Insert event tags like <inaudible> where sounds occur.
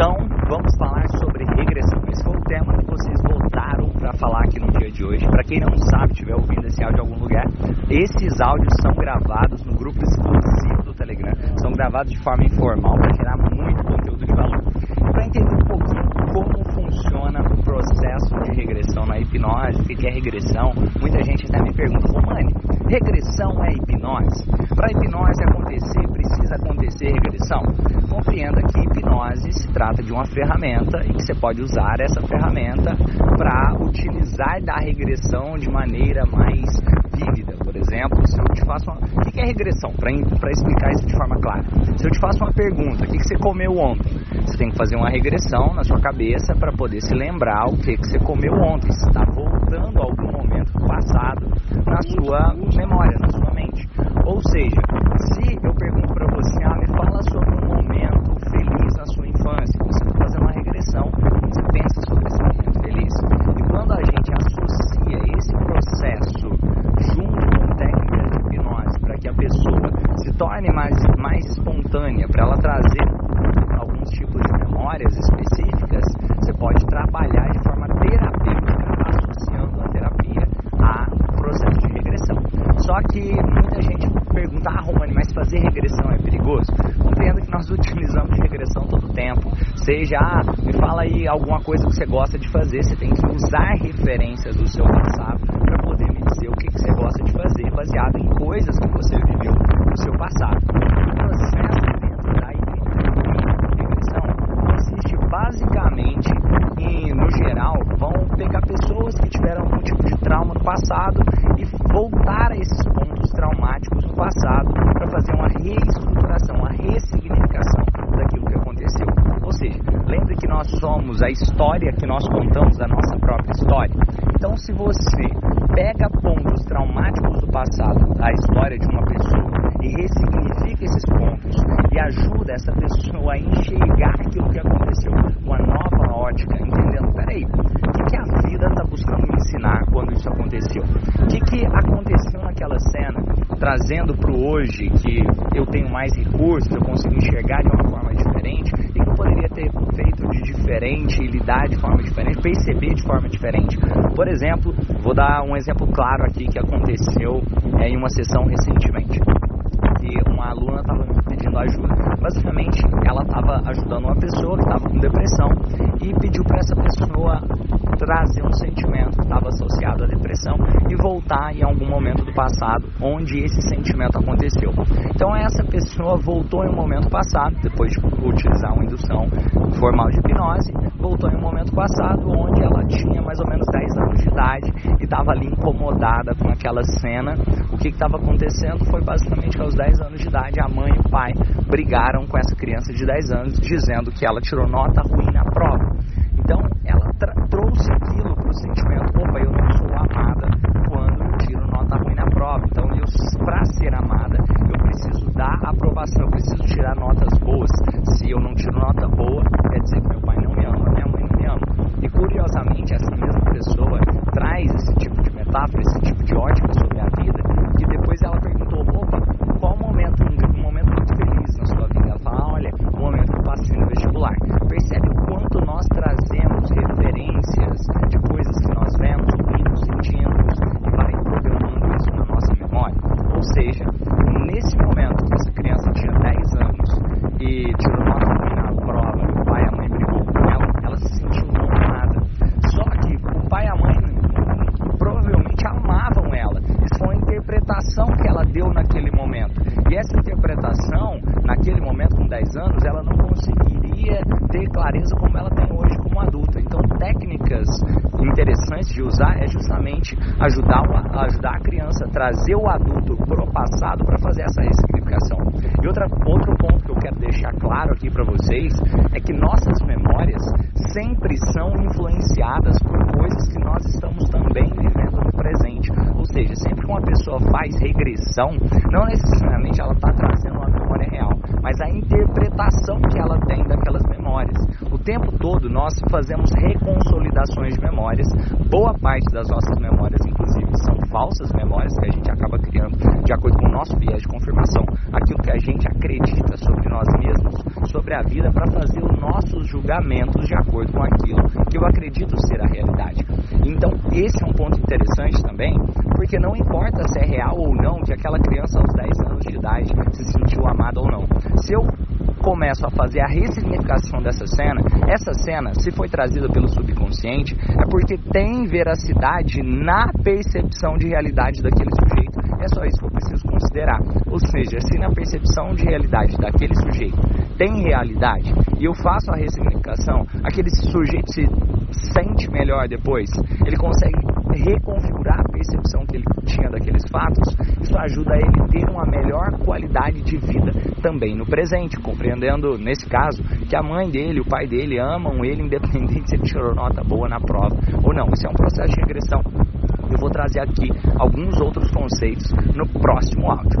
Então, vamos falar sobre regressão. Esse foi o tema que vocês voltaram para falar aqui no dia de hoje. Para quem não sabe, estiver ouvindo esse áudio em algum lugar, esses áudios são gravados no grupo exclusivo do Telegram. São gravados de forma informal para gerar muito conteúdo de valor. Para entender um pouquinho como funciona o processo de regressão na hipnose, o que é regressão, muita gente até me pergunta, regressão é hipnose? Para hipnose acontecer, precisa acontecer regressão? Compreenda que hipnose se trata de uma ferramenta e que você pode usar essa ferramenta para utilizar da regressão de maneira mais vívida. Por exemplo, se eu te faço uma... O que é regressão? Para explicar isso de forma clara. Se eu te faço uma pergunta, o que você comeu ontem? Você tem que fazer uma regressão na sua cabeça para poder se lembrar o que, que você comeu ontem. Se está voltando a algum momento passado na sua memória, na sua mente. Ou seja, se eu pergunto para você, ah, me fala sobre um momento feliz na sua infância, você vai fazer uma regressão, você pensa sobre esse momento feliz. E quando a gente associa esse processo junto com técnicas de hipnose para que a pessoa se torne mais, mais espontânea, para ela trazer memórias específicas, você pode trabalhar de forma terapêutica associando a terapia a processo de regressão. Só que muita gente pergunta, ah, Romani, mas fazer regressão é perigoso? Compreenda que nós <laughs> utilizamos regressão todo o tempo. Seja, ah, me fala aí alguma coisa que você gosta de fazer, você tem que usar referências do seu passado para poder me dizer o que, que você gosta de fazer, baseado em coisas que você viveu no seu passado. O processo dentro da regressão consiste basicamente em, no geral, vão pegar pessoas que tiveram algum tipo de trauma no passado e voltar a esses pontos traumáticos no passado para fazer uma reestruturação, uma ressignificação daquilo que aconteceu. Ou seja, lembre que nós somos a história que nós contamos da nossa própria história. Então, se você pega pontos traumáticos do passado, a história de uma pessoa, e ressignifica esses pontos e ajuda essa pessoa a enxergar aquilo que aconteceu uma nova ótica, entendendo, peraí, o que, que a vida está buscando me ensinar quando isso aconteceu? O que, que aconteceu naquela cena, trazendo para o hoje que eu tenho mais recursos, eu consigo enxergar de uma forma diferente, e que eu poderia ter feito de diferente, lidar de forma diferente, perceber de forma diferente. Por exemplo, vou dar um exemplo claro aqui que aconteceu é, em uma sessão recentemente que uma aluna estava pedindo ajuda. Basicamente, ela estava ajudando uma pessoa que estava com depressão e pediu para essa pessoa trazer um sentimento que estava associado à depressão e voltar em algum momento do passado onde esse sentimento aconteceu. Então, essa pessoa voltou em um momento passado, depois de utilizar uma indução formal de hipnose, voltou em um momento passado onde ela tinha mais ou menos 10 anos de idade e estava ali incomodada com aquela cena. O que estava acontecendo foi basicamente que aos 10 anos de idade a mãe e o pai brigaram com essa criança de 10 anos dizendo que ela tirou nota ruim na prova. Então ela trouxe aquilo para o sentimento: opa, eu não sou amada quando eu tiro nota ruim na prova. Então, para ser amada, eu preciso dar aprovação, eu preciso tirar notas boas. Se eu não tiro nota boa, quer dizer que meu pai não me ama, minha mãe não me ama. E curiosamente, essa mesma pessoa traz esse tipo de metáfora, esse tipo de ótica sobre a vida, que depois ela perguntou: opa, qual momento, um momento muito feliz na sua vida? Ela fala: olha, o momento que eu passei no vestibular. Percebe o quanto nós trazemos referências de coisas que nós vemos, ouvimos, sentimos e vai programando isso na nossa memória. Ou seja, nesse momento que essa criança tinha 10 anos e tirou nota ruim na prova, o pai e a mãe brigou com ela, ela se sentiu não amada. Só que o pai e a mãe provavelmente amavam ela. Isso foi uma interpretação que ela deu naquele momento. E essa interpretação, naquele momento, com 10 anos, ela não conseguiria ter clareza como ela tem hoje como adulta. Então, técnicas interessantes de usar é justamente ajudar, ajudar a criança a trazer o adulto para o passado para fazer essa ressignificação. E outra, outro ponto que eu quero deixar claro aqui para vocês é que nossas memórias sempre são influenciadas por coisas que nós estamos também vivendo no presente. Seja, sempre que uma pessoa faz regressão, não necessariamente ela está trazendo uma memória real, mas a interpretação que ela tem daquelas memórias. O tempo todo nós fazemos reconsolidações de memórias. Boa parte das nossas memórias, inclusive, são falsas memórias que a gente acaba criando de acordo com o nosso viés de confirmação, aquilo que a gente acredita sobre nós mesmos, sobre a vida, para fazer os nossos julgamentos de acordo com aquilo que eu acredito ser a realidade. Então, esse é um ponto interessante também, porque não importa se é real ou não que aquela criança aos 10 anos de idade se sentiu amada ou não. Se eu começo a fazer a ressignificação dessa cena, essa cena, se foi trazida pelo subconsciente, é porque tem veracidade na percepção de realidade daquele sujeito. É só isso que eu preciso considerar. Ou seja, se na percepção de realidade daquele sujeito tem realidade e eu faço a ressignificação, aquele sujeito se sente melhor depois, ele consegue reconfigurar a percepção que ele tinha daqueles fatos, isso ajuda ele a ter uma melhor qualidade de vida também no presente, compreendendo, nesse caso, que a mãe dele, o pai dele amam ele, independente se ele tirou nota boa na prova ou não. Isso é um processo de regressão. Eu vou trazer aqui alguns outros conceitos no próximo áudio.